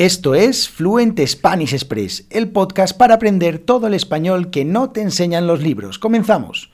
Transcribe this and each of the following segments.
Esto es Fluent Spanish Express, el podcast para aprender todo el español que no te enseñan los libros. Comenzamos.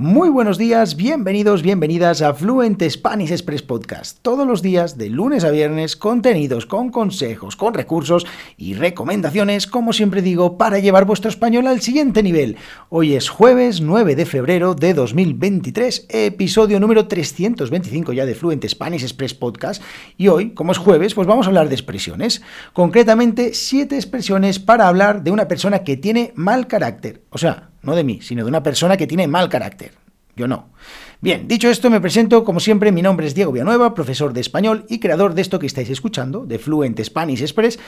Muy buenos días, bienvenidos, bienvenidas a Fluent Spanish Express Podcast. Todos los días, de lunes a viernes, contenidos con consejos, con recursos y recomendaciones, como siempre digo, para llevar vuestro español al siguiente nivel. Hoy es jueves 9 de febrero de 2023, episodio número 325 ya de Fluent Spanish Express Podcast. Y hoy, como es jueves, pues vamos a hablar de expresiones. Concretamente, siete expresiones para hablar de una persona que tiene mal carácter. O sea, no de mí, sino de una persona que tiene mal carácter. Yo no. Bien, dicho esto, me presento, como siempre, mi nombre es Diego Villanueva, profesor de español y creador de esto que estáis escuchando, de Fluent Spanish Express,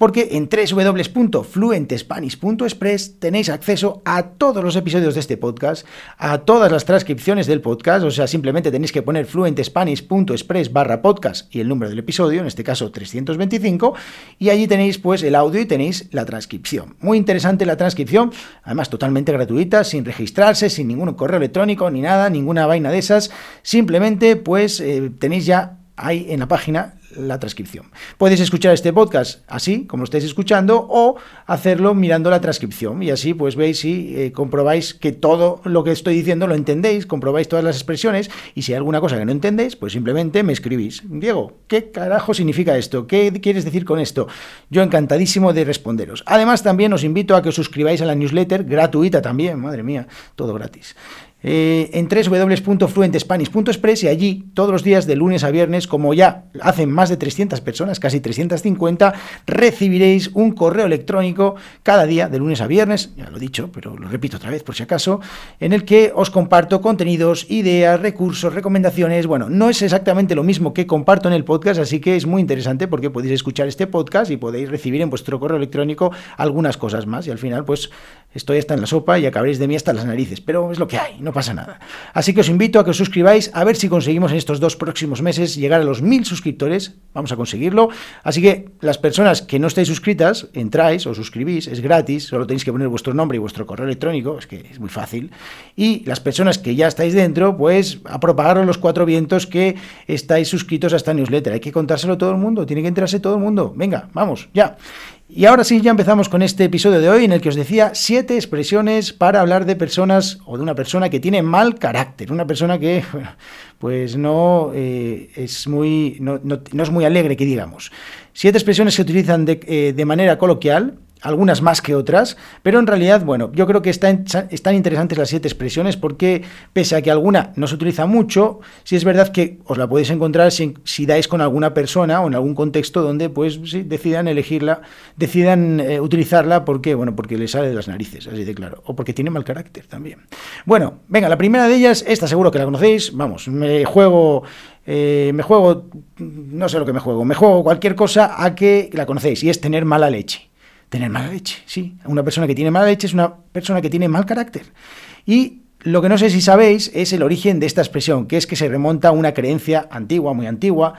porque en www.fluentespanish.express tenéis acceso a todos los episodios de este podcast, a todas las transcripciones del podcast, o sea, simplemente tenéis que poner fluentespanish.express barra podcast y el número del episodio, en este caso 325, y allí tenéis pues el audio y tenéis la transcripción. Muy interesante la transcripción, además totalmente gratuita, sin registrarse, sin ningún correo electrónico ni nada, ninguna vaina de esas, simplemente pues eh, tenéis ya ahí en la página la transcripción. Podéis escuchar este podcast así, como lo estáis escuchando, o hacerlo mirando la transcripción. Y así pues veis y eh, comprobáis que todo lo que estoy diciendo lo entendéis, comprobáis todas las expresiones, y si hay alguna cosa que no entendéis, pues simplemente me escribís. Diego, ¿qué carajo significa esto? ¿Qué quieres decir con esto? Yo encantadísimo de responderos. Además, también os invito a que os suscribáis a la newsletter, gratuita también, madre mía, todo gratis eh, en www.fluentespanish.express y allí todos los días de lunes a viernes, como ya hacen más de 300 personas, casi 350, recibiréis un correo electrónico cada día de lunes a viernes, ya lo he dicho, pero lo repito otra vez por si acaso, en el que os comparto contenidos, ideas, recursos, recomendaciones. Bueno, no es exactamente lo mismo que comparto en el podcast, así que es muy interesante porque podéis escuchar este podcast y podéis recibir en vuestro correo electrónico algunas cosas más y al final pues estoy hasta en la sopa y acabaréis de mí hasta las narices, pero es lo que hay, no pasa nada. Así que os invito a que os suscribáis a ver si conseguimos en estos dos próximos meses llegar a los mil suscriptores, vamos a conseguirlo. Así que las personas que no estáis suscritas, entráis o suscribís, es gratis, solo tenéis que poner vuestro nombre y vuestro correo electrónico, es que es muy fácil. Y las personas que ya estáis dentro, pues a propagaros los cuatro vientos que estáis suscritos a esta newsletter. Hay que contárselo todo el mundo, tiene que enterarse todo el mundo. Venga, vamos, ya. Y ahora sí, ya empezamos con este episodio de hoy en el que os decía siete expresiones para hablar de personas o de una persona que tiene mal carácter, una persona que, pues no eh, es muy, no, es muy alegre, que digamos. Siete expresiones se utilizan de, eh, de manera coloquial algunas más que otras, pero en realidad, bueno, yo creo que están, están interesantes las siete expresiones porque pese a que alguna no se utiliza mucho, sí es verdad que os la podéis encontrar si, dais con alguna persona o en algún contexto donde pues decidan elegirla, decidan eh, utilizarla porque, bueno, porque le sale de las narices, así de claro, o porque tiene mal carácter también. Bueno, venga, la primera de ellas, esta seguro que la conocéis, vamos, me juego... Eh, me juego, no sé lo que me juego, me juego cualquier cosa a que la conocéis y es tener mala leche. Tener mala leche, sí. Una persona que tiene mala leche es una persona que tiene mal carácter. Y lo que no sé si sabéis es el origen de esta expresión, que es que se remonta a una creencia antigua, muy antigua,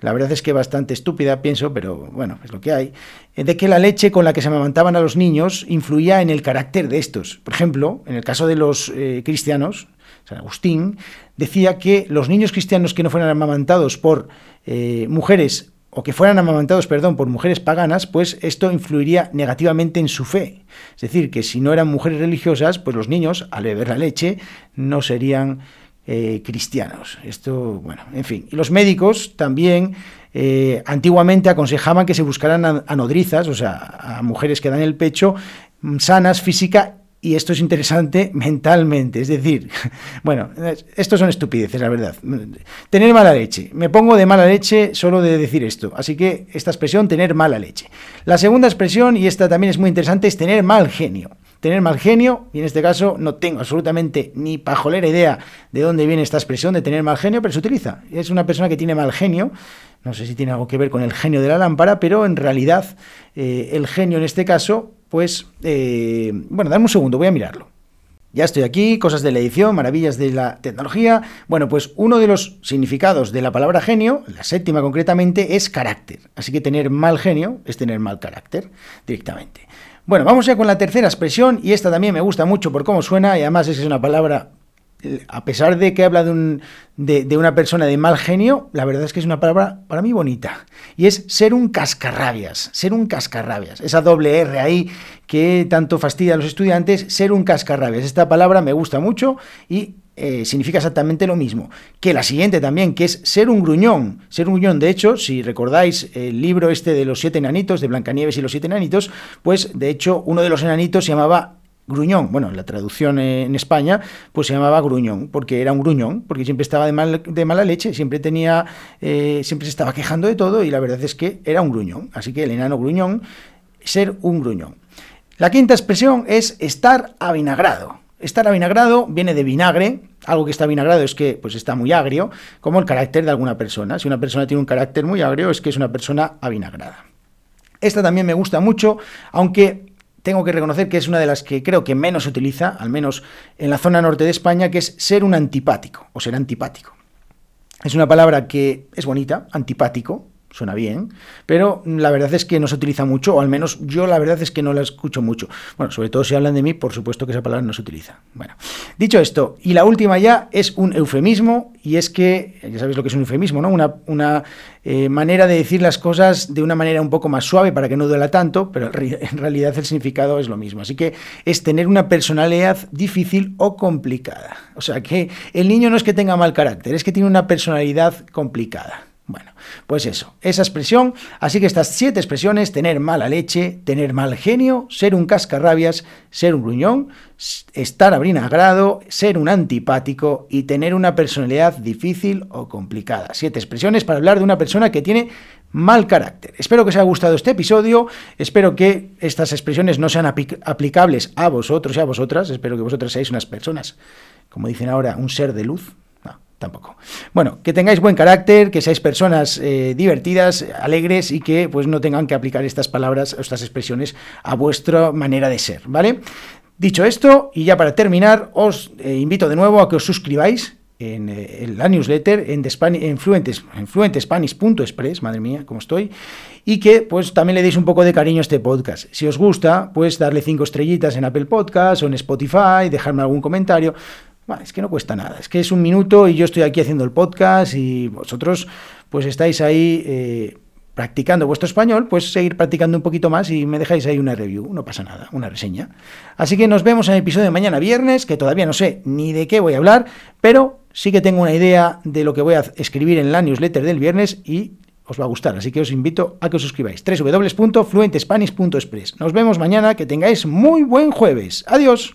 la verdad es que bastante estúpida, pienso, pero bueno, es lo que hay, de que la leche con la que se amamantaban a los niños influía en el carácter de estos. Por ejemplo, en el caso de los eh, cristianos, San Agustín decía que los niños cristianos que no fueran amamantados por eh, mujeres o que fueran amamantados, perdón, por mujeres paganas, pues esto influiría negativamente en su fe. Es decir, que si no eran mujeres religiosas, pues los niños, al beber la leche, no serían eh, cristianos. Esto, bueno, en fin. Y los médicos también eh, antiguamente aconsejaban que se buscaran a, nodrizas, o sea, a mujeres que dan el pecho, sanas física y esto es interesante mentalmente, es decir, bueno, esto son estupideces, la verdad. Tener mala leche. Me pongo de mala leche solo de decir esto. Así que esta expresión, tener mala leche. La segunda expresión, y esta también es muy interesante, es tener mal genio. Tener mal genio, y en este caso no tengo absolutamente ni pajolera idea de dónde viene esta expresión de tener mal genio, pero se utiliza. Es una persona que tiene mal genio. No sé si tiene algo que ver con el genio de la lámpara, pero en realidad eh, el genio en este caso pues, eh, bueno, dame un segundo, voy a mirarlo. Ya estoy aquí, cosas de la edición, maravillas de la tecnología. Bueno, pues uno de los significados de la palabra genio, la séptima concretamente, es carácter. Así que tener mal genio es tener mal carácter directamente. Bueno, vamos ya con la tercera expresión y esta también me gusta mucho por cómo suena y además es una palabra a pesar de que habla de, un, de, una persona de mal genio, la verdad es que es una palabra para mí bonita. Y es ser un cascarrabias, ser un cascarrabias. Esa doble R ahí que tanto fastidia a los estudiantes, ser un cascarrabias. Esta palabra me gusta mucho y eh, significa exactamente lo mismo que la siguiente también, que es ser un gruñón. Ser un gruñón, de hecho, si recordáis el libro este de los siete enanitos, de Blancanieves y los siete enanitos, pues de hecho uno de los enanitos se llamaba gruñón. Bueno, la traducción en España, pues se llamaba gruñón, porque era un gruñón, porque siempre estaba de, mal, de mala leche, siempre tenía, eh, siempre se estaba quejando de todo y la verdad es que era un gruñón. Así que el enano gruñón, ser un gruñón. La quinta expresión es estar avinagrado. Estar avinagrado viene de vinagre, algo que está vinagrado es que pues está muy agrio, como el carácter de alguna persona. Si una persona tiene un carácter muy agrio es que es una persona avinagrada. Esta también me gusta mucho, aunque tengo que reconocer que es una de las que creo que menos se utiliza, al menos en la zona norte de España, que es ser un antipático o ser antipático. Es una palabra que es bonita, antipático, suena bien, pero la verdad es que no se utiliza mucho, o al menos yo la verdad es que no la escucho mucho. Bueno, sobre todo si hablan de mí, por supuesto que esa palabra no se utiliza. Bueno, dicho esto, y la última ya es un eufemismo, y es que, ya sabéis lo que es un eufemismo, ¿no? Una, una eh, manera de decir las cosas de una manera un poco más suave para que no duela tanto, pero en realidad el significado es lo mismo. Así que es tener una personalidad difícil o complicada. O sea que el niño no es que tenga mal carácter, es que tiene una personalidad complicada. Bueno, pues eso, esa expresión. Así que estas siete expresiones, tener mala leche, tener mal genio, ser un cascarrabias, ser un gruñón, estar grado, ser un antipático y tener una personalidad difícil o complicada. Siete expresiones para hablar de una persona que tiene mal carácter. Espero que os haya gustado este episodio, espero que estas expresiones no sean aplicables a vosotros y a vosotras, espero que vosotras seáis unas personas, como dicen ahora, un ser de luz, tampoco. Bueno, que tengáis buen carácter, que seáis personas eh, divertidas, alegres y que pues no tengan que aplicar estas palabras, estas expresiones a vuestra manera de ser, ¿vale? Dicho esto, y ya para terminar, os eh, invito de nuevo a que os suscribáis en, eh, la newsletter en, en, fluentes, en fluentespanish.express, madre mía, cómo estoy, y que pues también le deis un poco de cariño a este podcast. Si os gusta, pues darle cinco estrellitas en Apple Podcast o en Spotify, dejarme algún comentario es que no cuesta nada, es que es un minuto y yo estoy aquí haciendo el podcast y vosotros pues estáis ahí eh, practicando vuestro español, pues seguir practicando un poquito más y me dejáis ahí una review, no pasa nada, una reseña. Así que nos vemos en el episodio de mañana viernes, que todavía no sé ni de qué voy a hablar, pero sí que tengo una idea de lo que voy a escribir en la newsletter del viernes y os va a gustar, así que os invito a que os suscribáis. www.fluentespanish.express. Nos vemos mañana, que tengáis muy buen jueves. Adiós.